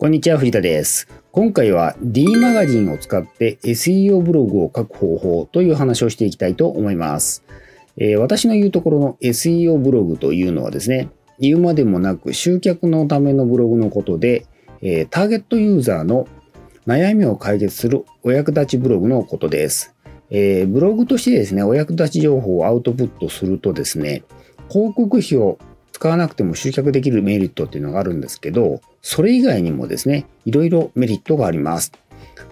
こんにちは、藤田です。今回は D マガジンを使って SEO ブログを書く方法という話をしていきたいと思います。えー、私の言うところの SEO ブログというのはですね、言うまでもなく集客のためのブログのことで、えー、ターゲットユーザーの悩みを解決するお役立ちブログのことです。えー、ブログとしてですね、お役立ち情報をアウトプットするとですね、広告費を使わなくても集客できるメリットっていうのがあるんですけど、それ以外にもですね、いろいろメリットがあります。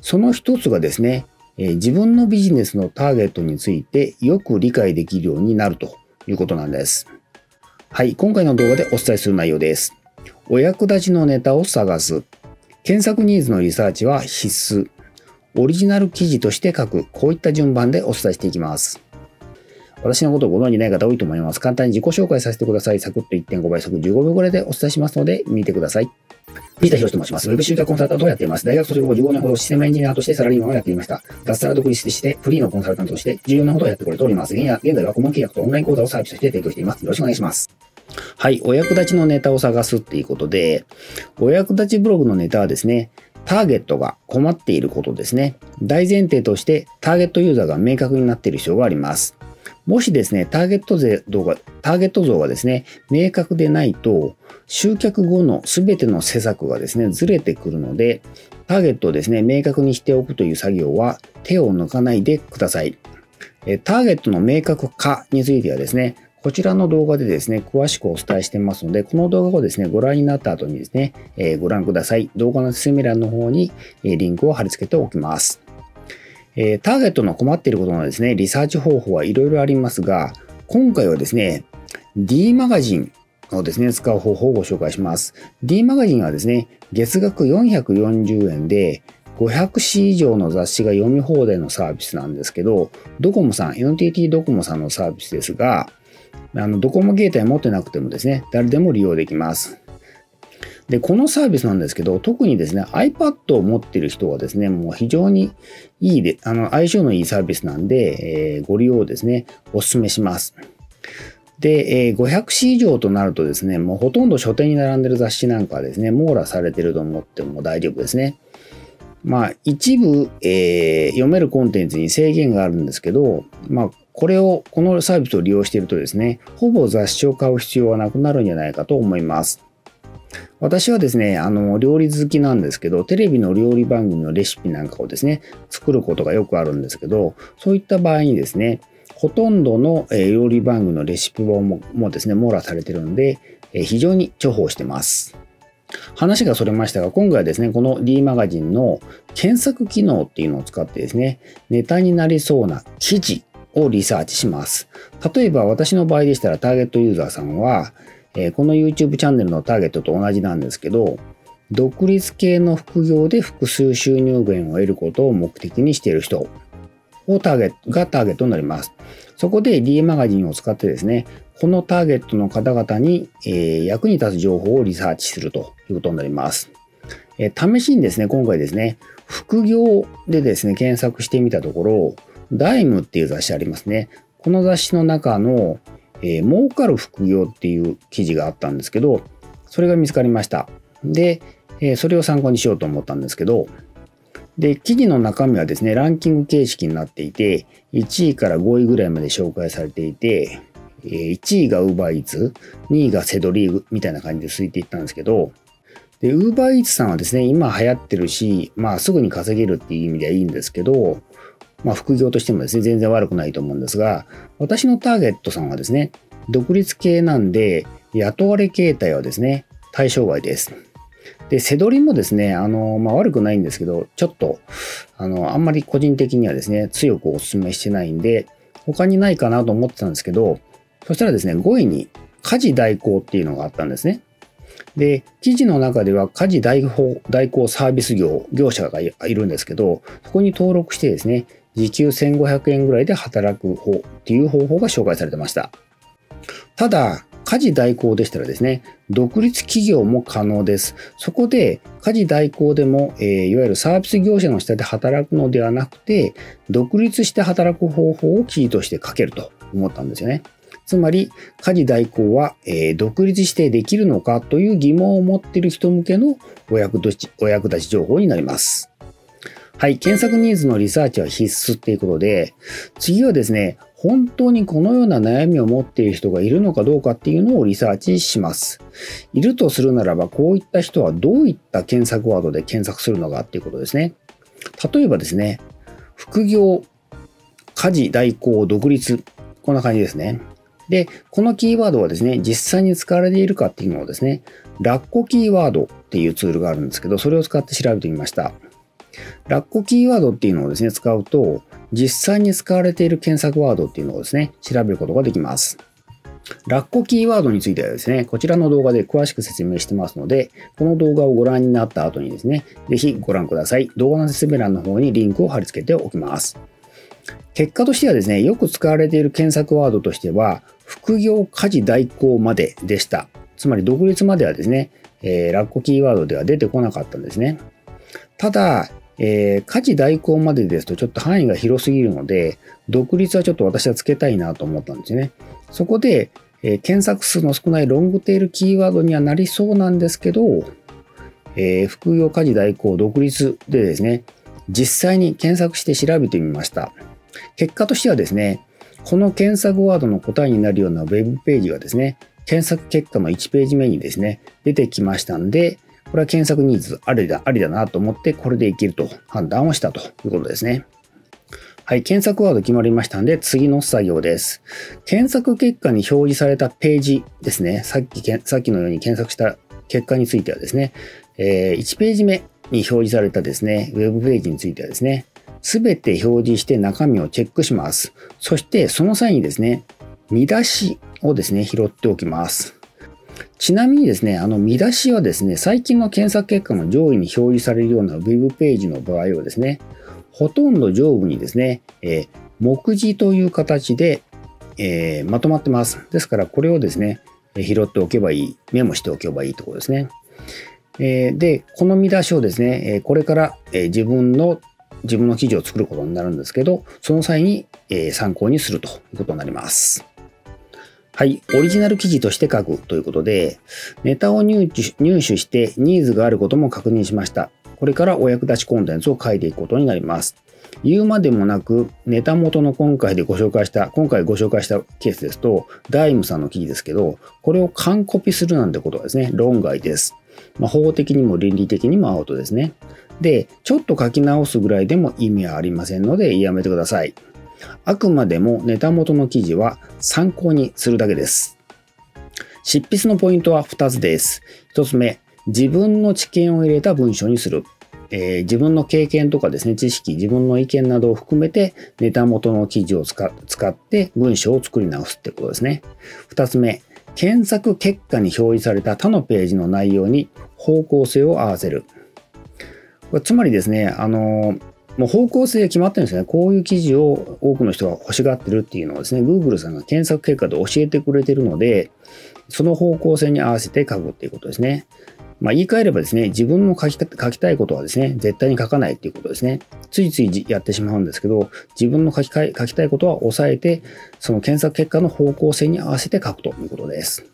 その一つがですね、え、自分のビジネスのターゲットについてよく理解できるようになるということなんです。はい、今回の動画でお伝えする内容です。お役立ちのネタを探す。検索ニーズのリサーチは必須。オリジナル記事として書く。こういった順番でお伝えしていきます。私のことをご存じない方多いと思います。簡単に自己紹介させてください。サクッと1.5倍速15秒ぐらいでお伝えしますので、見てください。藤田博と申します。ウェブ集客コンサルタントをやっています。大学卒業後15年ほどシステムエンジニアとしてサラリーマンをやっていました。脱サラ独立してフリーのコンサルタントとして14年ほどやってこれております。現在は顧問契約とオンライン講座をサービスとして提供しています。よろしくお願いします。はい。お役立ちのネタを探すっていうことで、お役立ちブログのネタはですね、ターゲットが困っていることですね。大前提としてターゲットユーザーが明確になっている必要があります。もしですね、ターゲット像が、ターゲット像がですね、明確でないと、集客後の全ての施策がですね、ずれてくるので、ターゲットをですね、明確にしておくという作業は手を抜かないでください。ターゲットの明確化についてはですね、こちらの動画でですね、詳しくお伝えしてますので、この動画をですね、ご覧になった後にですね、えー、ご覧ください。動画の説明欄の方に、リンクを貼り付けておきます。えターゲットの困っていることのですね、リサーチ方法はいろいろありますが、今回はですね、D マガジンをですね、使う方法をご紹介します。D マガジンはですね、月額440円で、500紙以上の雑誌が読み放題のサービスなんですけど、ドコモさん、NTT ドコモさんのサービスですが、あのドコモ携帯持ってなくてもですね、誰でも利用できます。で、このサービスなんですけど、特にですね、iPad を持っている人はですね、もう非常にいいで、あの、相性のいいサービスなんで、えー、ご利用をですね、お勧めします。で、えー、500紙以上となるとですね、もうほとんど書店に並んでる雑誌なんかはですね、網羅されてると思っても大丈夫ですね。まあ、一部、えー、読めるコンテンツに制限があるんですけど、まあ、これを、このサービスを利用しているとですね、ほぼ雑誌を買う必要はなくなるんじゃないかと思います。私はですね、あの、料理好きなんですけど、テレビの料理番組のレシピなんかをですね、作ることがよくあるんですけど、そういった場合にですね、ほとんどの料理番組のレシピ本ももですね、網羅されてるので、非常に重宝してます。話がそれましたが、今回はですね、この D マガジンの検索機能っていうのを使ってですね、ネタになりそうな記事をリサーチします。例えば私の場合でしたらターゲットユーザーさんは、えこの YouTube チャンネルのターゲットと同じなんですけど、独立系の副業で複数収入源を得ることを目的にしている人をターゲットがターゲットになります。そこで D マガジンを使ってですね、このターゲットの方々に、えー、役に立つ情報をリサーチするということになります。えー、試しにですね、今回ですね、副業でですね、検索してみたところ、ダイムっていう雑誌ありますね。この雑誌の中の、えー、儲かる副業っていう記事があったんですけど、それが見つかりました。で、えー、それを参考にしようと思ったんですけど、で、記事の中身はですね、ランキング形式になっていて、1位から5位ぐらいまで紹介されていて、1位が UberEats、2位がセドリーグみたいな感じで続いていったんですけど、で、UberEats さんはですね、今流行ってるし、まあすぐに稼げるっていう意味ではいいんですけど、まあ、副業としてもですね、全然悪くないと思うんですが、私のターゲットさんはですね、独立系なんで、雇われ形態はですね、対象外です。で、背取りもですね、あの、まあ、悪くないんですけど、ちょっと、あの、あんまり個人的にはですね、強くお勧めしてないんで、他にないかなと思ってたんですけど、そしたらですね、5位に家事代行っていうのがあったんですね。で、記事の中では家事代行代行サービス業、業者がいるんですけど、そこに登録してですね、時給1500円ぐらいで働く方っていう方法が紹介されてました。ただ、家事代行でしたらですね、独立企業も可能です。そこで、家事代行でも、えー、いわゆるサービス業者の下で働くのではなくて、独立して働く方法を記事として書けると思ったんですよね。つまり家事代行は、えー、独立してできるのかという疑問を持っている人向けのお役立ちお役立ち情報になります。はい、検索ニーズのリサーチは必須っていうことで、次はですね、本当にこのような悩みを持っている人がいるのかどうかっていうのをリサーチします。いるとするならば、こういった人はどういった検索ワードで検索するのかっていうことですね。例えばですね、副業、家事代行、独立、こんな感じですね。で、このキーワードはですね、実際に使われているかっていうのをですね、ラッコキーワードっていうツールがあるんですけど、それを使って調べてみました。ラッコキーワードっていうのをですね、使うと、実際に使われている検索ワードっていうのをですね、調べることができます。ラッコキーワードについてはですね、こちらの動画で詳しく説明してますので、この動画をご覧になった後にですね、ぜひご覧ください。動画の説明欄の方にリンクを貼り付けておきます。結果としてはですね、よく使われている検索ワードとしては、副業家事代行まででした。つまり独立まではですね、えー、ラッコキーワードでは出てこなかったんですね。ただ、えー、家事代行までですとちょっと範囲が広すぎるので、独立はちょっと私はつけたいなと思ったんですね。そこで、えー、検索数の少ないロングテールキーワードにはなりそうなんですけど、えー、副業家事代行独立でですね、実際に検索して調べてみました。結果としてはですね、この検索ワードの答えになるようなウェブページがですね、検索結果の1ページ目にですね、出てきましたんで、これは検索ニーズありだ、ありだなと思って、これでいけると判断をしたということですね。はい、検索ワード決まりましたんで、次の作業です。検索結果に表示されたページですね。さっき、さっきのように検索した結果についてはですね、えー、1ページ目に表示されたですね、ウェブページについてはですね、すべて表示して中身をチェックします。そして、その際にですね、見出しをですね、拾っておきます。ちなみにですね、あの見出しはですね、最近の検索結果の上位に表示されるような Web ページの場合はですね、ほとんど上部にですね、えー、目次という形で、えー、まとまってます。ですから、これをですね、拾っておけばいい、メモしておけばいいところですね。えー、で、この見出しをですね、これから、自分の自分の記事を作ることになるんですけど、その際に、参考にするということになります。はい。オリジナル記事として書くということで、ネタを入手してニーズがあることも確認しました。これからお役立ちコンテンツを書いていくことになります。言うまでもなく、ネタ元の今回でご紹介した、今回ご紹介したケースですと、ダイムさんの記事ですけど、これを完コピするなんてことはですね、論外です。まあ、法的にも倫理的にもアウトですね。で、ちょっと書き直すぐらいでも意味はありませんので、やめてください。あくまでもネタ元の記事は参考にするだけです。執筆のポイントは2つです。1つ目、自分の知見を入れた文章にする。えー、自分の経験とかですね、知識、自分の意見などを含めてネタ元の記事を使って文章を作り直すってことですね。2つ目、検索結果に表示された他のページの内容に方向性を合わせる。これつまりですね、あのーもう方向性が決まってるんですね。こういう記事を多くの人が欲しがってるっていうのをですね、Google さんが検索結果で教えてくれてるので、その方向性に合わせて書くっていうことですね。まあ、言い換えればですね、自分の書き書きたいことはですね、絶対に書かないっていうことですね。ついついやってしまうんですけど、自分の書き書きたいことは抑えて、その検索結果の方向性に合わせて書くということです。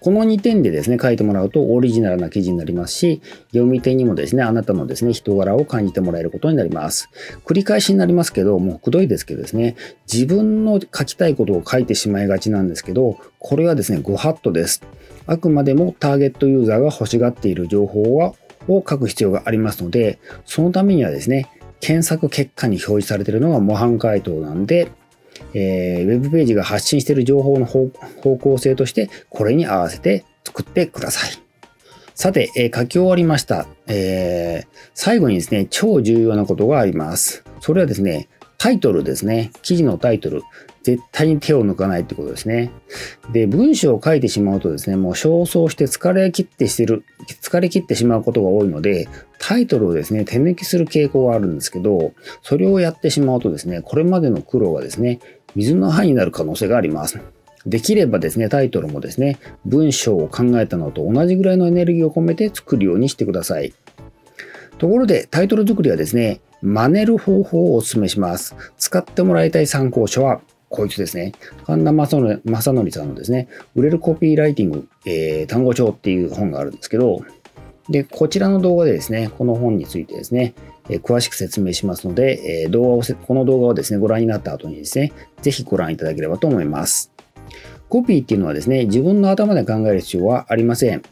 この2点でですね、書いてもらうとオリジナルな記事になりますし、読み手にもですね、あなたのですね、人柄を感じてもらえることになります。繰り返しになりますけど、もうくどいですけどですね、自分の書きたいことを書いてしまいがちなんですけど、これはですね、ご法度です。あくまでもターゲットユーザーが欲しがっている情報はを書く必要がありますので、そのためにはですね、検索結果に表示されているのが模範解答なんで、えー、ウェブページが発信している情報の方向性として、これに合わせて作ってください。さて、えー、書き終わりました。えー、最後にですね、超重要なことがあります。それはですね、タイトルですね。記事のタイトル。絶対に手を抜かないってことですね。で、文章を書いてしまうとですね、もう焦燥して疲れ切ってしてる、疲れ切ってしまうことが多いので、タイトルをですね、手抜きする傾向があるんですけど、それをやってしまうとですね、これまでの苦労がですね、水の範囲になる可能性があります。できればですね、タイトルもですね、文章を考えたのと同じぐらいのエネルギーを込めて作るようにしてください。ところで、タイトル作りはですね、真似る方法をお勧めします。使ってもらいたい参考書は、こいつですね。神田正則さんのですね、売れるコピーライティング、えー、単語帳っていう本があるんですけど、で、こちらの動画でですね、この本についてですね、えー、詳しく説明しますので、えー、動画をこの動画をですね、ご覧になった後にですね、ぜひご覧いただければと思います。コピーっていうのはですね、自分の頭で考える必要はありません。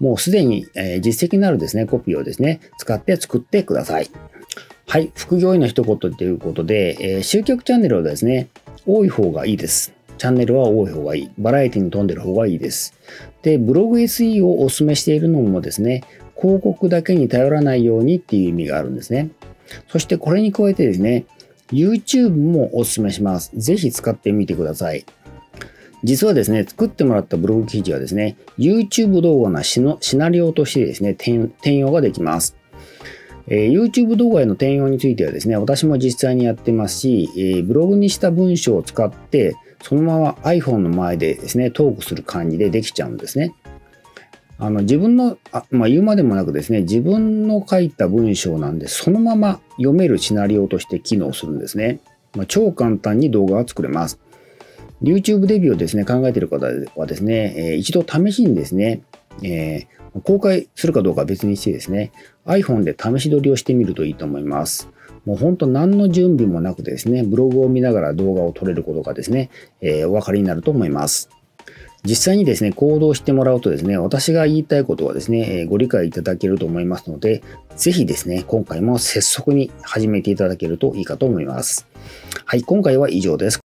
もうすでに、えー、実績のあるですね、コピーをですね、使って作ってください。はい、副業への一言ということで、えー、集客チャンネルはですね、多い方がいいです。チャンネルは多い方がいい。バラエティに富んでる方がいいです。で、ブログ SE をお勧めしているのもですね、広告だけに頼らないようにっていう意味があるんですね。そしてこれに加えてですね、YouTube もお勧めします。ぜひ使ってみてください。実はですね、作ってもらったブログ記事はですね、YouTube 動画のシナリオとしてですね、転用ができます。えー、YouTube 動画への転用についてはですね、私も実際にやってますし、えー、ブログにした文章を使って、そのまま iPhone の前でですね、トークする感じでできちゃうんですね。あの自分の、あまあ、言うまでもなくですね、自分の書いた文章なんで、そのまま読めるシナリオとして機能するんですね。まあ、超簡単に動画が作れます。YouTube デビューをですね、考えている方はですね、えー、一度試しにですね、えー、公開するかどうかは別にしてですね、iPhone で試し撮りをしてみるといいと思います。もう本当何の準備もなくてですね、ブログを見ながら動画を撮れることがですね、えー、お分かりになると思います。実際にですね、行動してもらうとですね、私が言いたいことはですね、えご理解いただけると思いますので、ぜひですね、今回も拙速に始めていただけるといいかと思います。はい、今回は以上です。